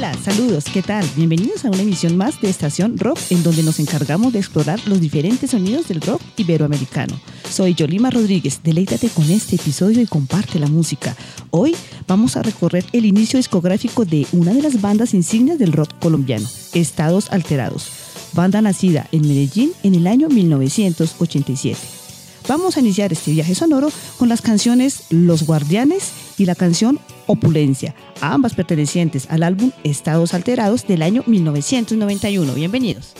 Hola, saludos, ¿qué tal? Bienvenidos a una emisión más de Estación Rock, en donde nos encargamos de explorar los diferentes sonidos del rock iberoamericano. Soy Yolima Rodríguez, deleítate con este episodio y comparte la música. Hoy vamos a recorrer el inicio discográfico de una de las bandas insignias del rock colombiano, Estados Alterados, banda nacida en Medellín en el año 1987. Vamos a iniciar este viaje sonoro con las canciones Los Guardianes y la canción Opulencia, ambas pertenecientes al álbum Estados Alterados del año 1991. Bienvenidos.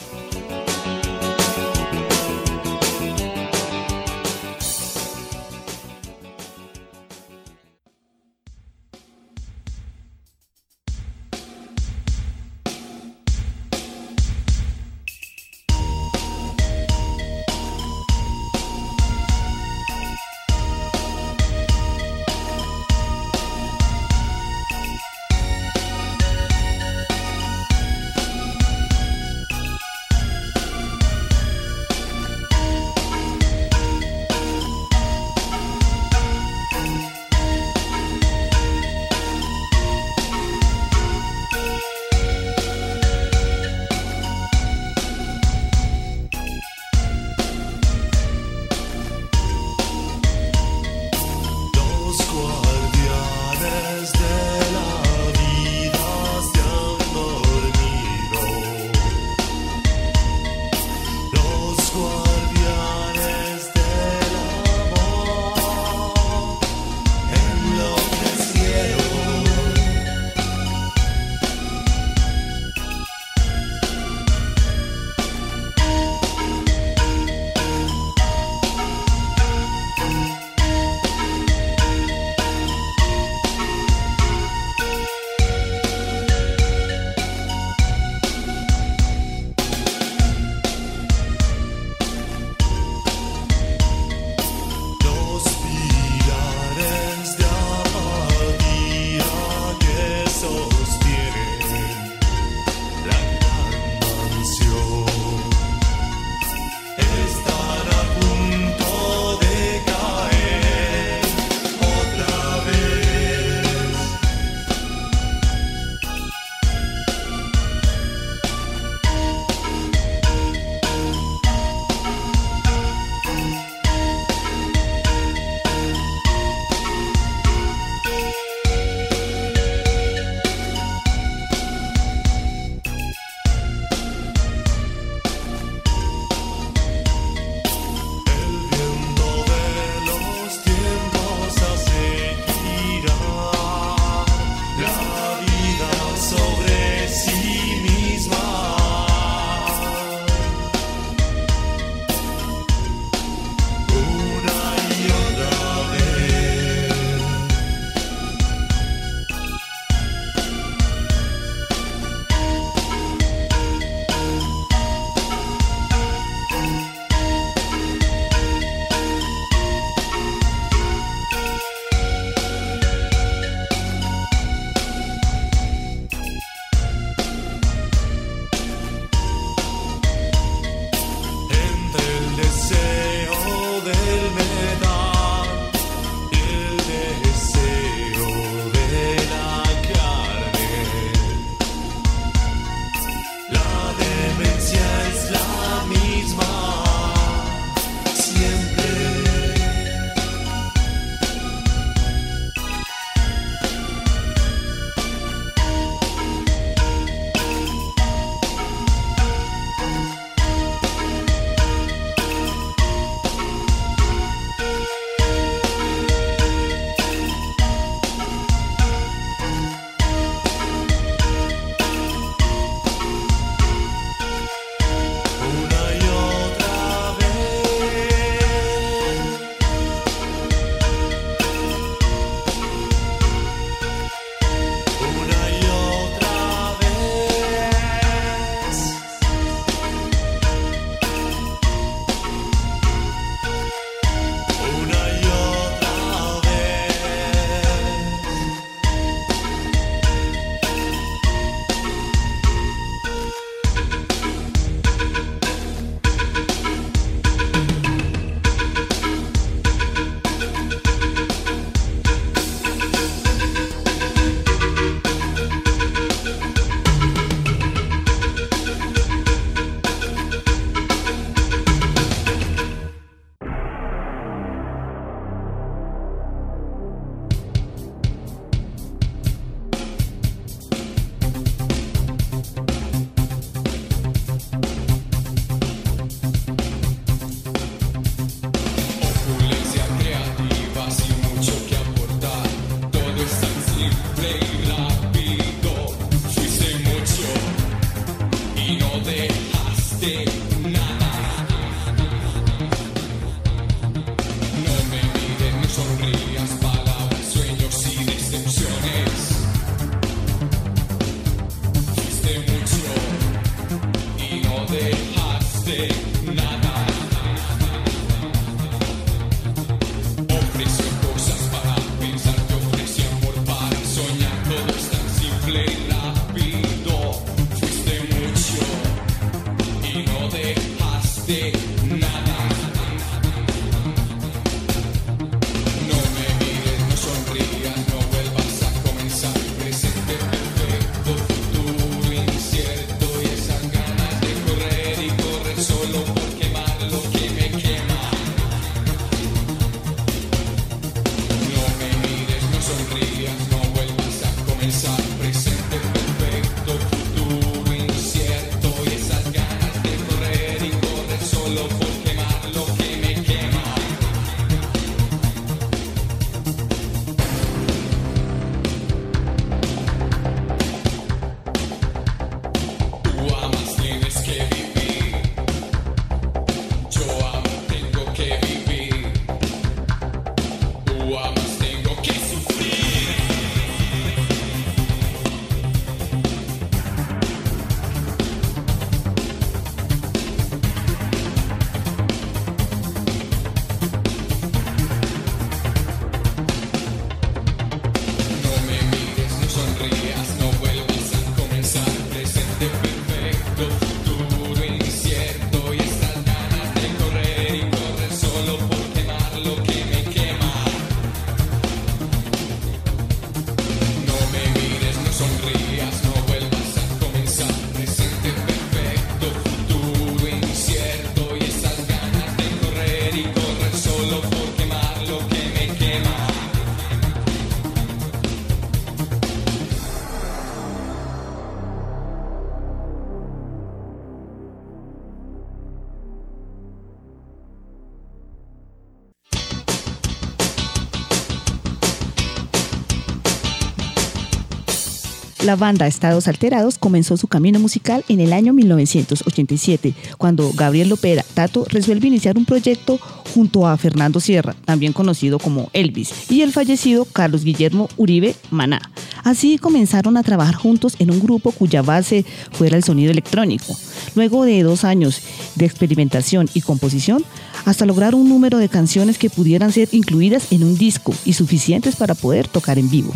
La banda Estados Alterados comenzó su camino musical en el año 1987, cuando Gabriel Lopera Tato resuelve iniciar un proyecto junto a Fernando Sierra, también conocido como Elvis, y el fallecido Carlos Guillermo Uribe Maná. Así comenzaron a trabajar juntos en un grupo cuya base fuera el sonido electrónico. Luego de dos años de experimentación y composición, hasta lograr un número de canciones que pudieran ser incluidas en un disco y suficientes para poder tocar en vivo.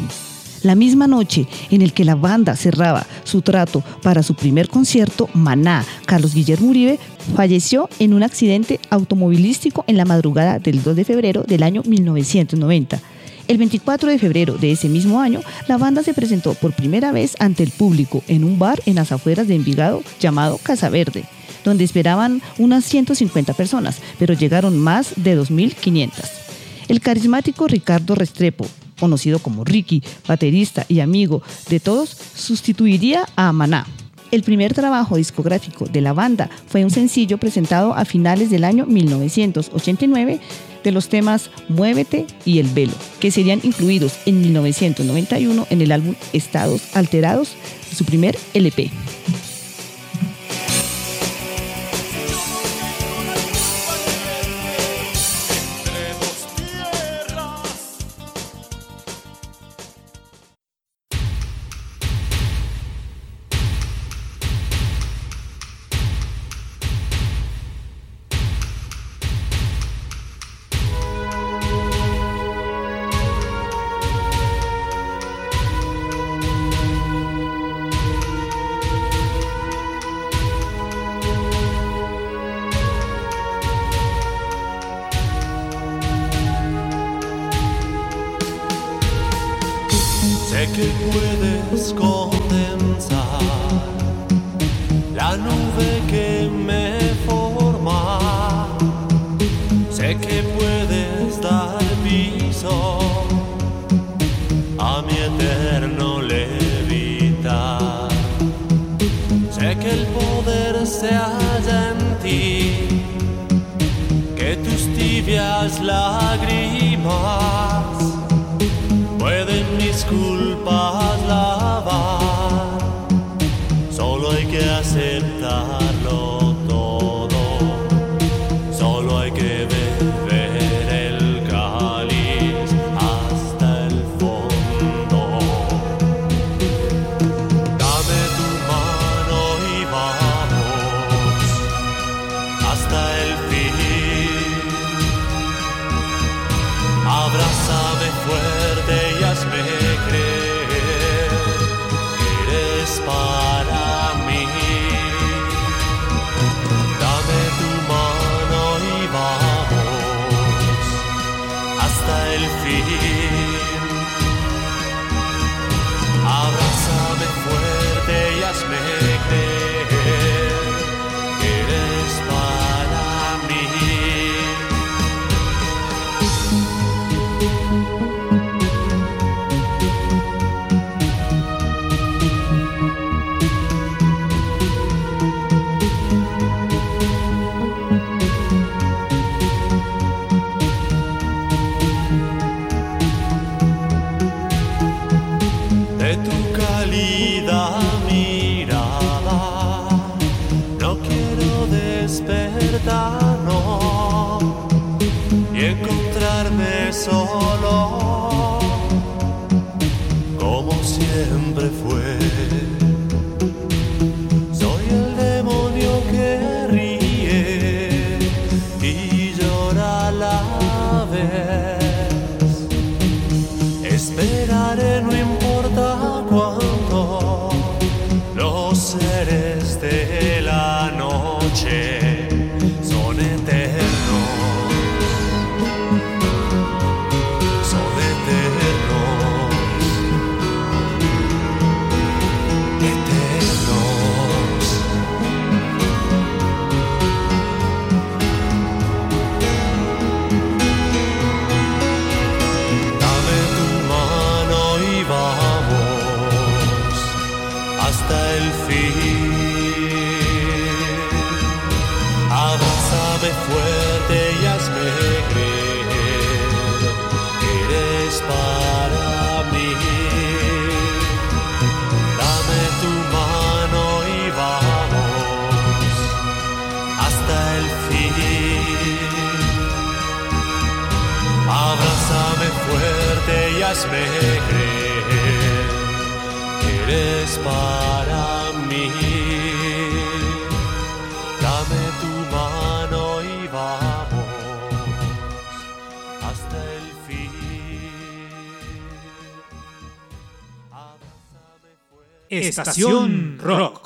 La misma noche en el que la banda cerraba su trato para su primer concierto, Maná, Carlos Guillermo Uribe, falleció en un accidente automovilístico en la madrugada del 2 de febrero del año 1990. El 24 de febrero de ese mismo año, la banda se presentó por primera vez ante el público en un bar en las afueras de Envigado llamado Casa Verde, donde esperaban unas 150 personas, pero llegaron más de 2.500. El carismático Ricardo Restrepo, conocido como Ricky, baterista y amigo de todos, sustituiría a Maná. El primer trabajo discográfico de la banda fue un sencillo presentado a finales del año 1989 de los temas Muévete y El Velo, que serían incluidos en 1991 en el álbum Estados Alterados, su primer LP. Que puedes condensar la nube que me forma. Sé que puedes dar piso a mi eterno levitar. Sé que el poder se halla en ti, que tus tibias lágrimas Estación Rock.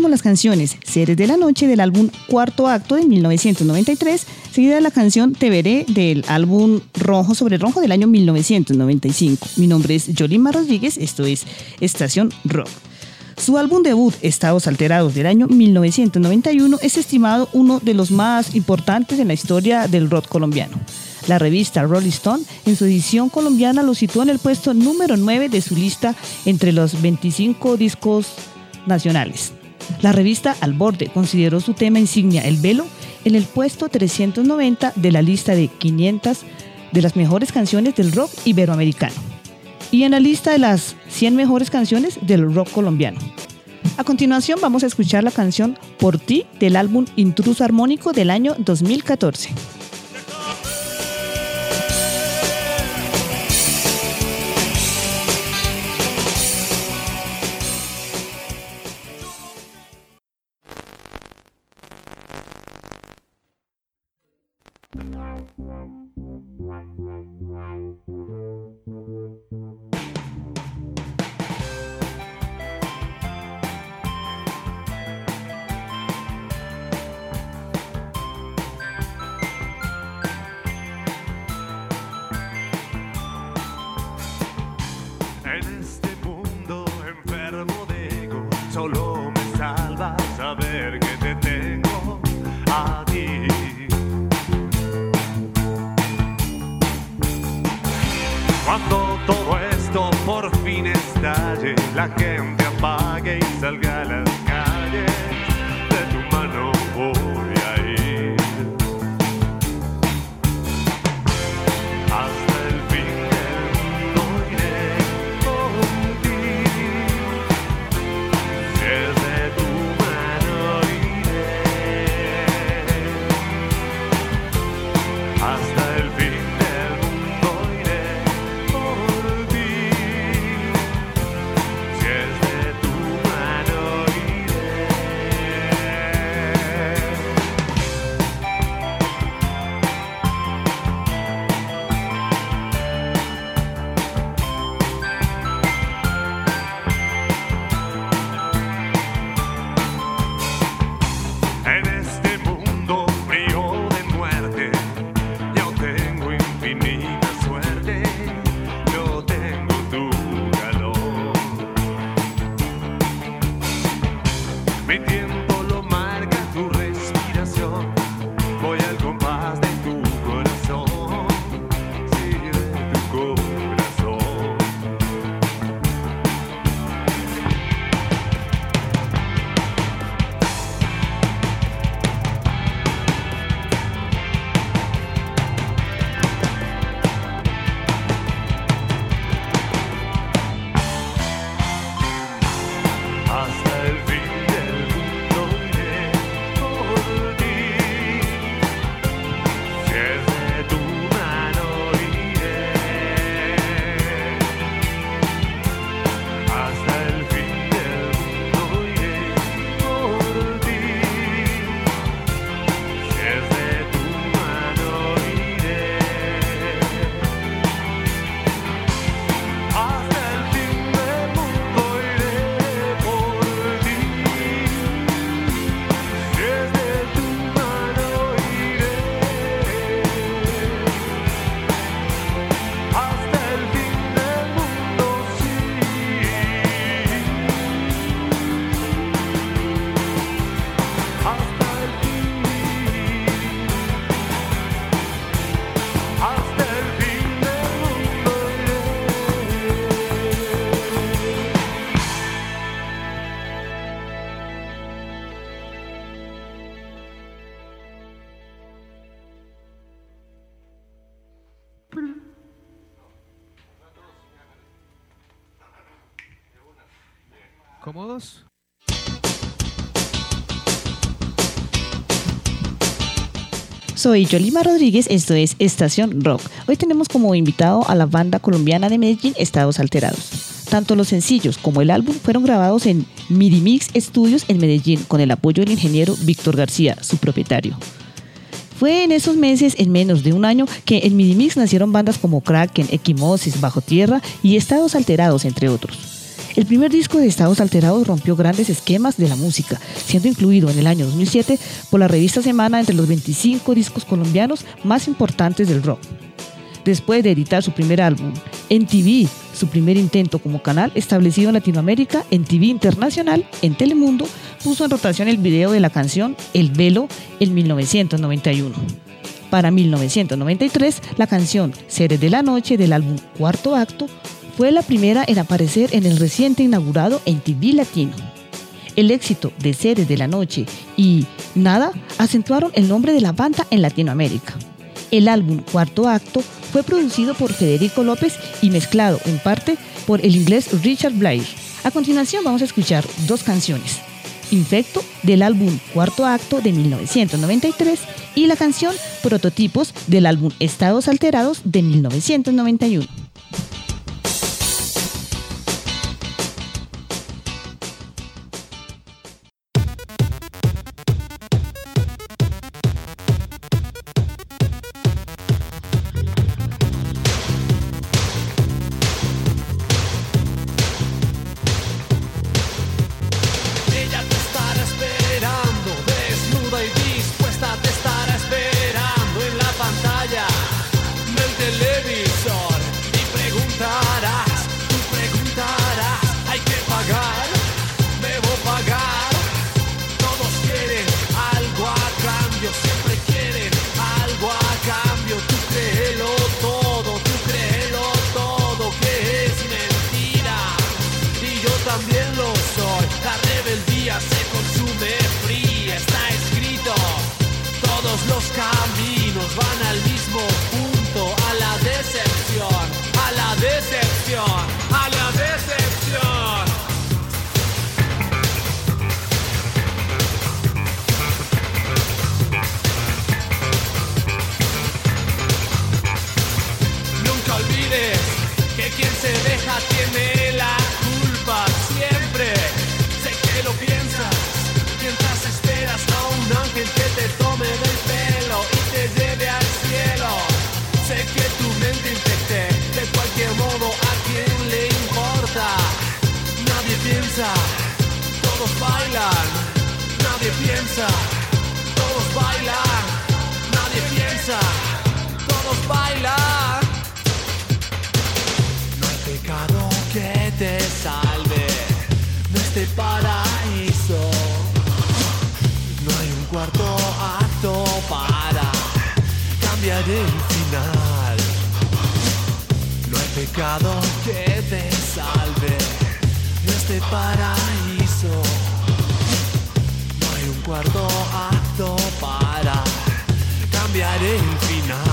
Escuchábamos las canciones Seres de la Noche del álbum Cuarto Acto de 1993, seguida de la canción Te Veré del álbum Rojo sobre Rojo del año 1995. Mi nombre es Yolima Rodríguez, esto es Estación Rock. Su álbum debut, Estados Alterados, del año 1991, es estimado uno de los más importantes en la historia del rock colombiano. La revista Rolling Stone, en su edición colombiana, lo situó en el puesto número 9 de su lista entre los 25 discos nacionales. La revista Al Borde consideró su tema insignia, El Velo, en el puesto 390 de la lista de 500 de las mejores canciones del rock iberoamericano y en la lista de las 100 mejores canciones del rock colombiano. A continuación vamos a escuchar la canción Por ti del álbum Intruso Armónico del año 2014. La Soy Yolima Rodríguez, esto es Estación Rock. Hoy tenemos como invitado a la banda colombiana de Medellín, Estados Alterados. Tanto los sencillos como el álbum fueron grabados en Midimix Studios en Medellín con el apoyo del ingeniero Víctor García, su propietario. Fue en esos meses, en menos de un año, que en Midimix nacieron bandas como Kraken, Equimosis, Bajo Tierra y Estados Alterados, entre otros. El primer disco de Estados Alterados rompió grandes esquemas de la música, siendo incluido en el año 2007 por la revista Semana entre los 25 discos colombianos más importantes del rock. Después de editar su primer álbum, en TV, su primer intento como canal establecido en Latinoamérica, en TV Internacional, en Telemundo, puso en rotación el video de la canción El Velo en 1991. Para 1993, la canción Seres de la Noche del álbum Cuarto Acto fue la primera en aparecer en el reciente inaugurado en TV Latino. El éxito de Seres de la Noche y Nada acentuaron el nombre de la banda en Latinoamérica. El álbum Cuarto Acto fue producido por Federico López y mezclado en parte por el inglés Richard Blair. A continuación vamos a escuchar dos canciones. Infecto del álbum Cuarto Acto de 1993 y la canción Prototipos del álbum Estados Alterados de 1991. El final. No hay pecado que te salve de este paraíso. No hay un cuarto acto para cambiar el final.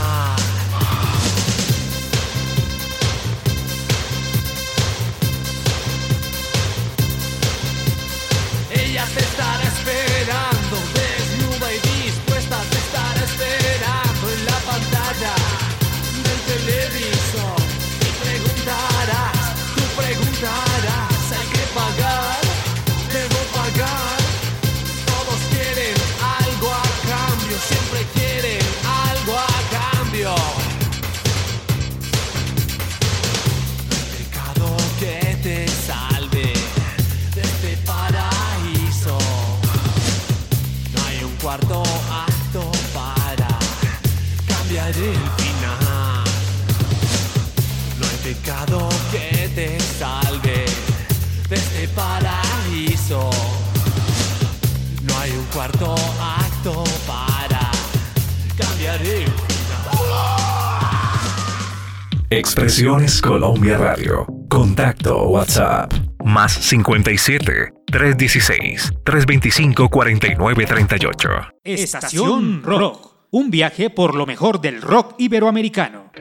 Acto para cambiar el final. Expresiones Colombia Radio. Contacto WhatsApp. Más 57 316 325 4938. Estación Rock. Un viaje por lo mejor del rock iberoamericano.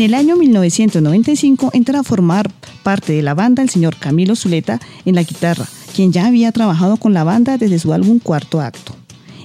En el año 1995 entra a formar parte de la banda el señor Camilo Zuleta en la guitarra, quien ya había trabajado con la banda desde su álbum Cuarto Acto.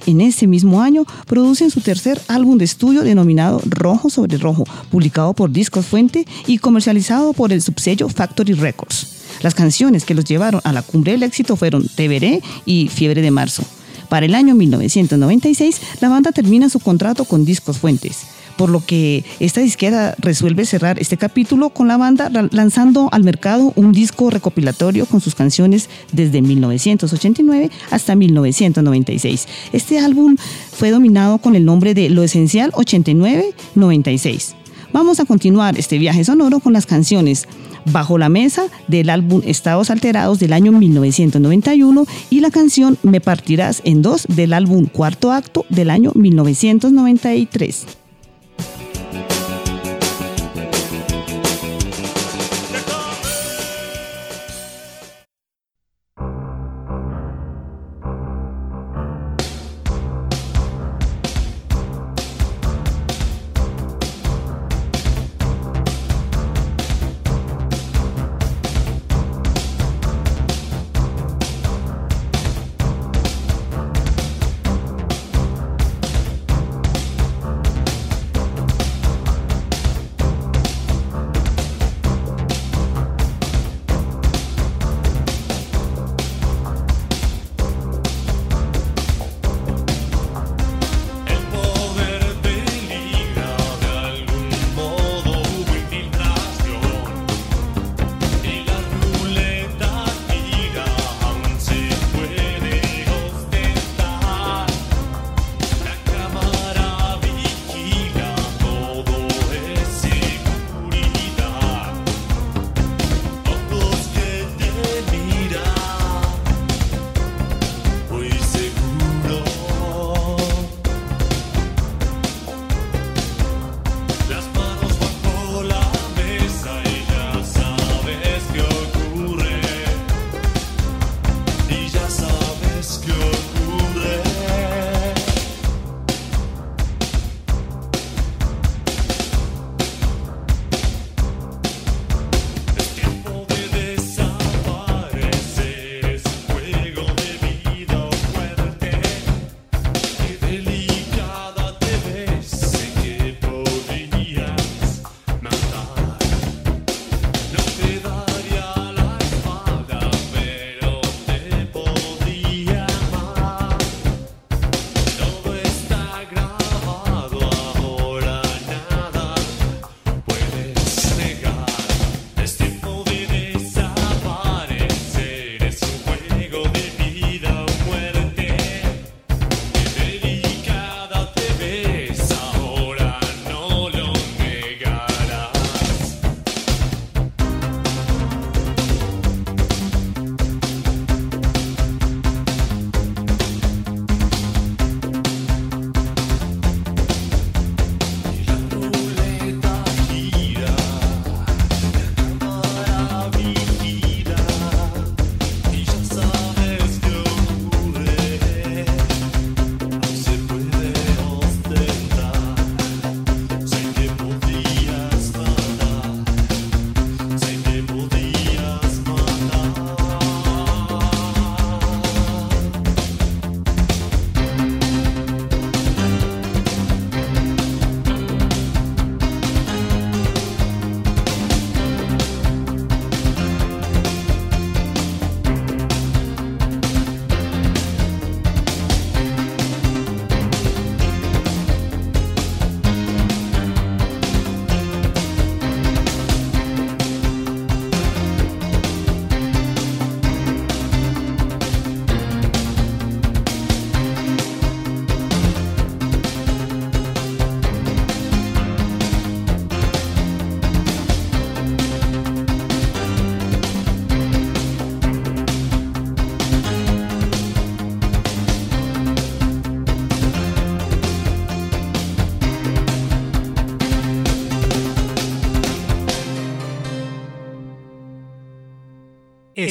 En ese mismo año producen su tercer álbum de estudio denominado Rojo sobre Rojo, publicado por Discos Fuente y comercializado por el subsello Factory Records. Las canciones que los llevaron a la cumbre del éxito fueron Te Veré y Fiebre de Marzo. Para el año 1996, la banda termina su contrato con Discos Fuentes. Por lo que esta disquera resuelve cerrar este capítulo con la banda lanzando al mercado un disco recopilatorio con sus canciones desde 1989 hasta 1996. Este álbum fue dominado con el nombre de Lo Esencial 89-96. Vamos a continuar este viaje sonoro con las canciones Bajo la Mesa del álbum Estados Alterados del año 1991 y la canción Me Partirás en Dos del álbum Cuarto Acto del año 1993.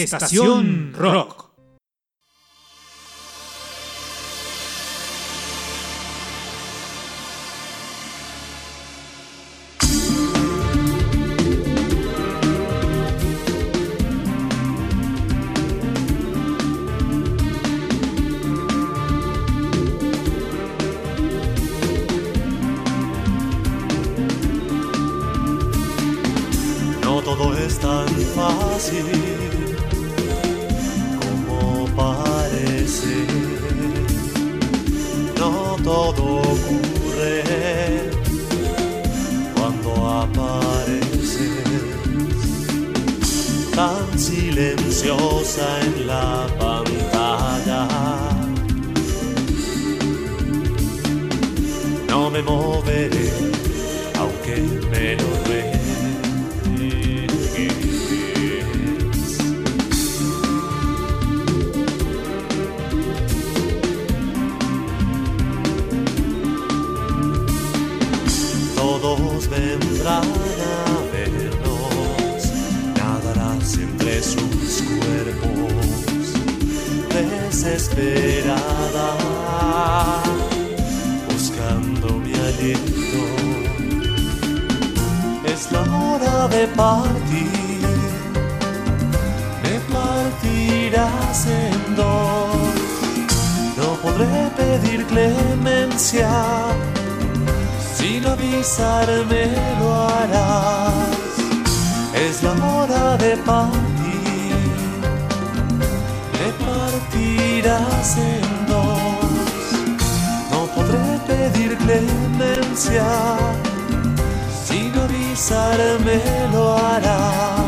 Estación Rock. La pantalla. No me moveré, aunque me lo. Todos vendrán desesperada, buscando mi aliento. Es la hora de partir, me partirás en dos, no podré pedir clemencia sin avisarme lo harás. Es la hora de partir, partirás en. No podré pedir clemencia, sin avisarme lo harás.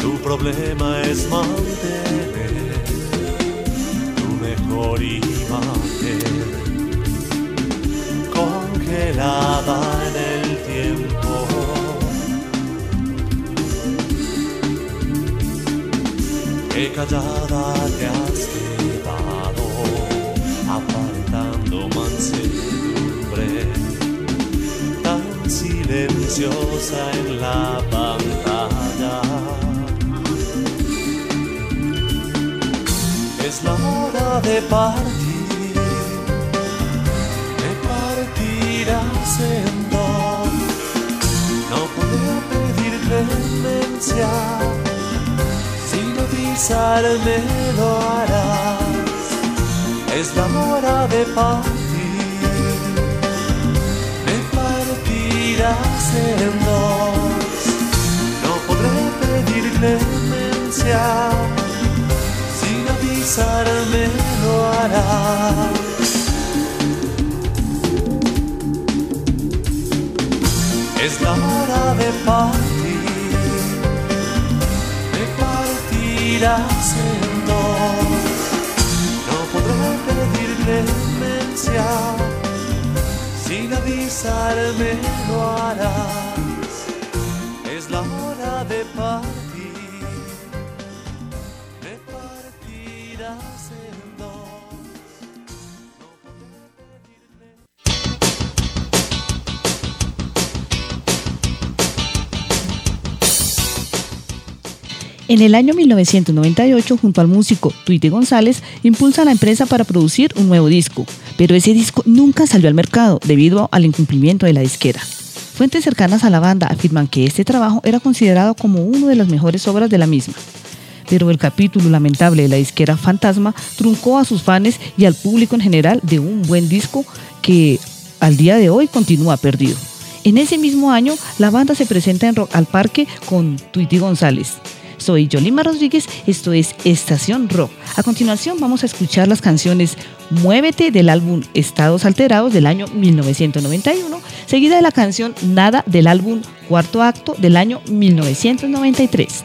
Tu problema es mantener tu mejor imagen congelada en el Callada te has quedado, aparentando mansedumbre tan silenciosa en la pantalla. Es la hora de partir, me partirás en dos. No podré pedir clemencia, sin avisarme lo harás. Es la hora de partir, me partirás en dos. No podré pedir clemencia sin avisarme lo harás. Es la hora de partir, No podré pedir clemencia, sin avisarme lo harás. Es la hora de partir. En el año 1998, junto al músico Tuite González, impulsa la empresa para producir un nuevo disco, pero ese disco nunca salió al mercado debido al incumplimiento de la disquera. Fuentes cercanas a la banda afirman que este trabajo era considerado como una de las mejores obras de la misma. Pero el capítulo lamentable de la disquera Fantasma truncó a sus fans y al público en general de un buen disco que al día de hoy continúa perdido. En ese mismo año, la banda se presenta en Rock al Parque con Tweety González. Soy Yolima Rodríguez, esto es Estación Rock. A continuación vamos a escuchar las canciones Muévete del álbum Estados Alterados del año 1991, seguida de la canción Nada del álbum Cuarto Acto del año 1993.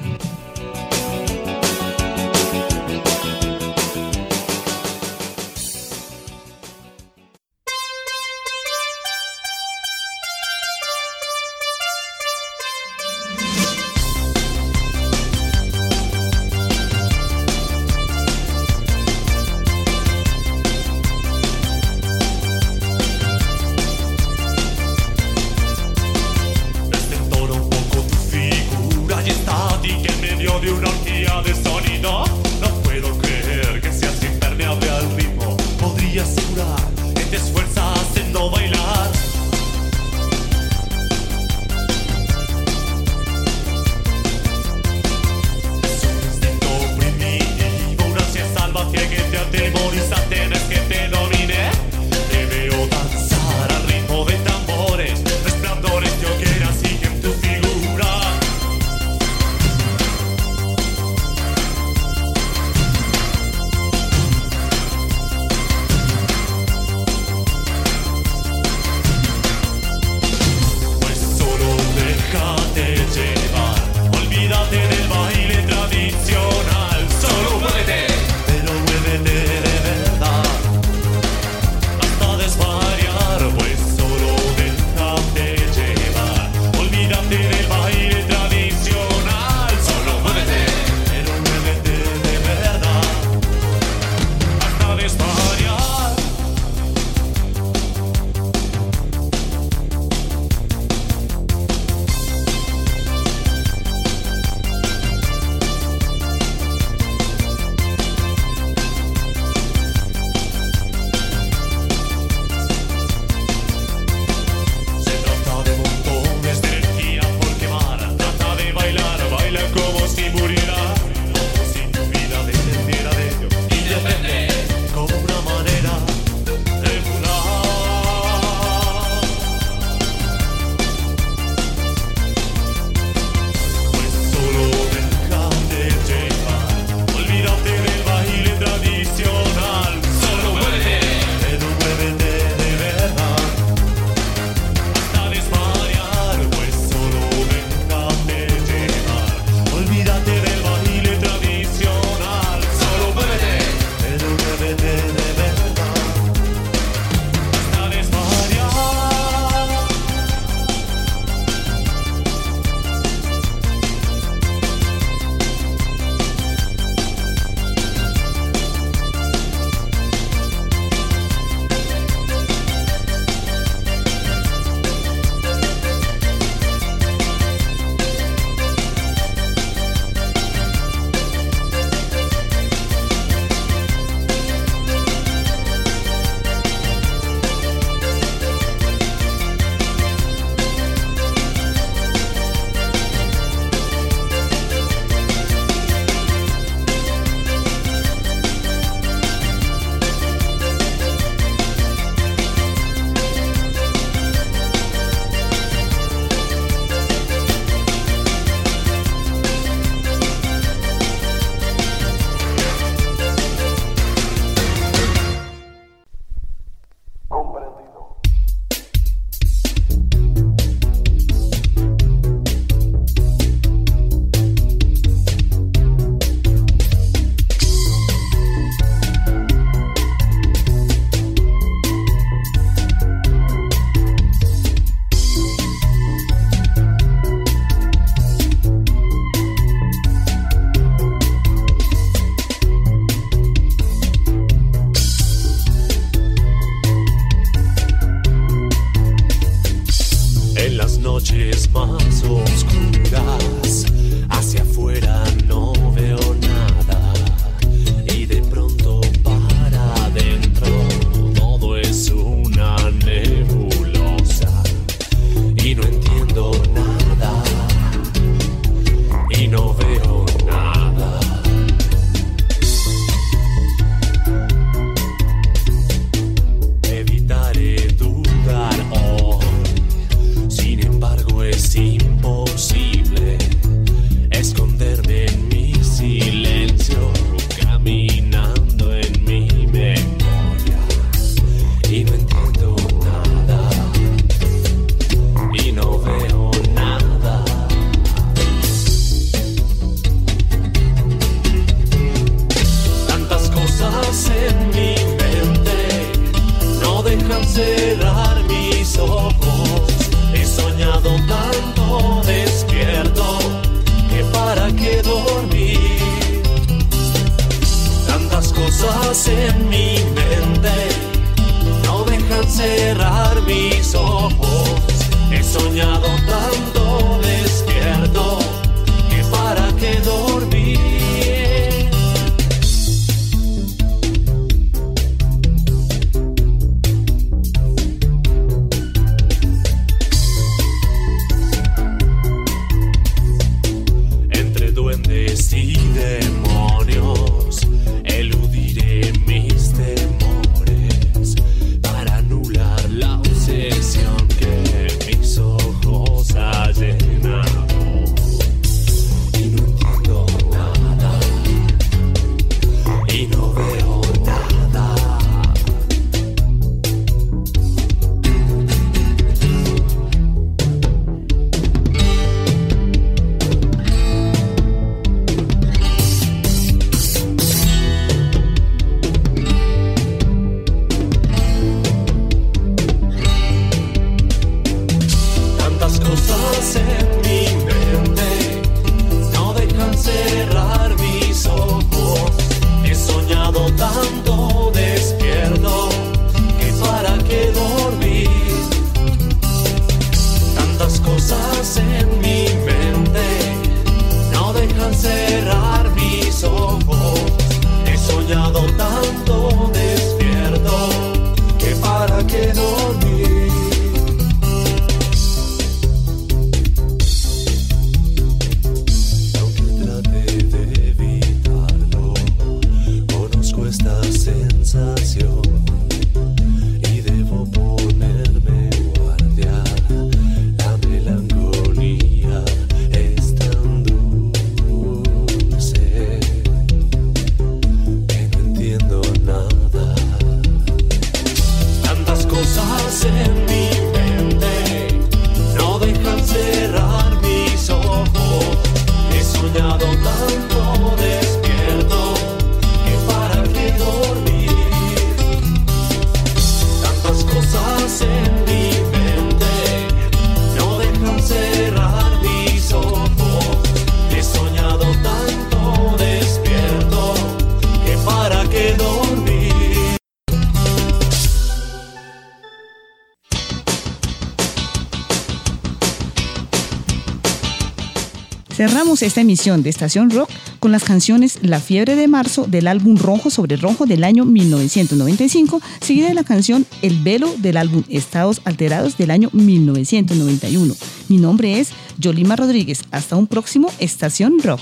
Esta emisión de Estación Rock con las canciones La Fiebre de Marzo del álbum Rojo sobre Rojo del año 1995, seguida de la canción El Velo del álbum Estados Alterados del año 1991. Mi nombre es Yolima Rodríguez. Hasta un próximo Estación Rock.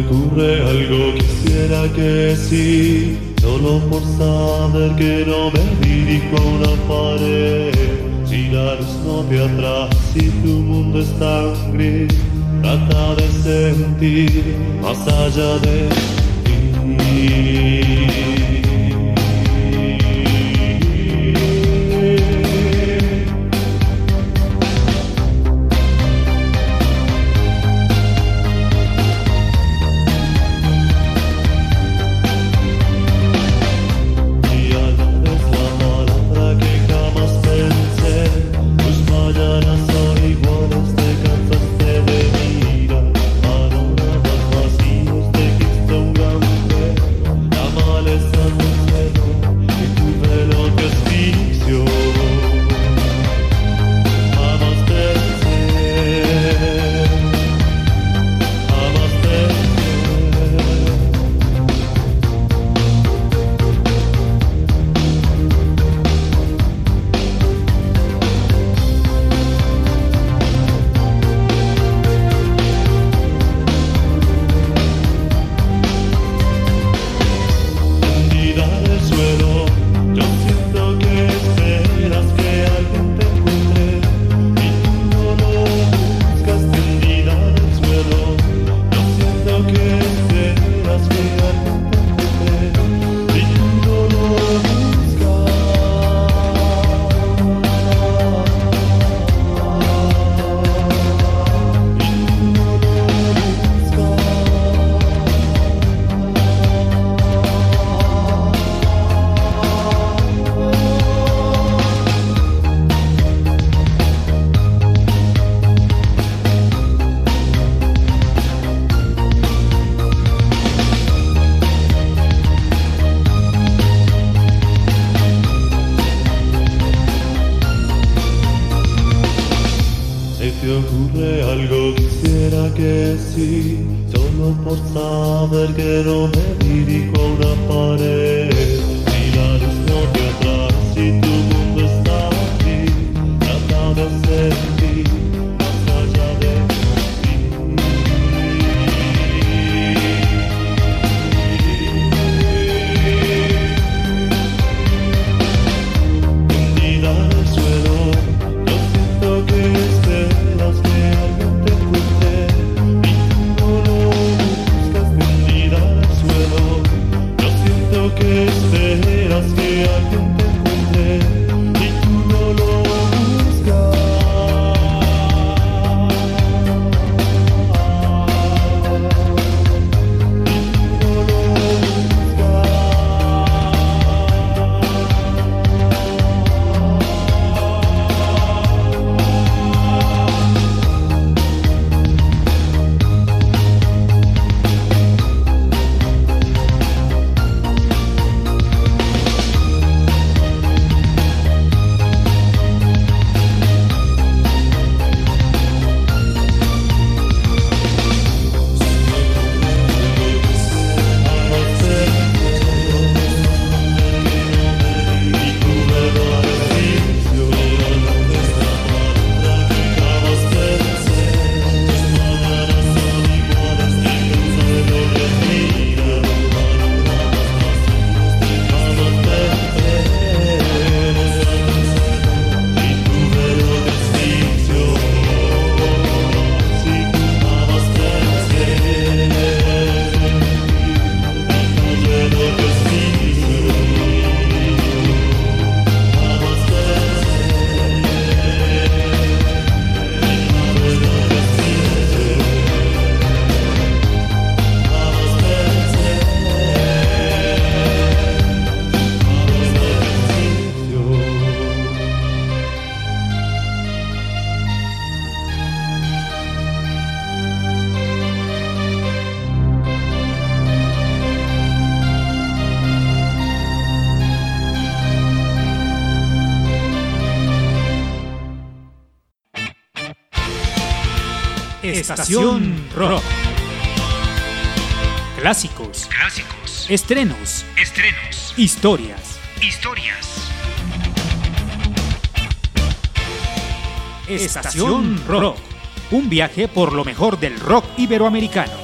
ocurre algo, quisiera que sí, solo por saber que no me dirijo a una pared. Si la luz no te atrás, si tu mundo es tan gris, trata de sentir más allá de ti. Estación Rock. Clásicos. Clásicos. Estrenos. Estrenos. Historias. Historias. Estación Rock. Un viaje por lo mejor del rock iberoamericano.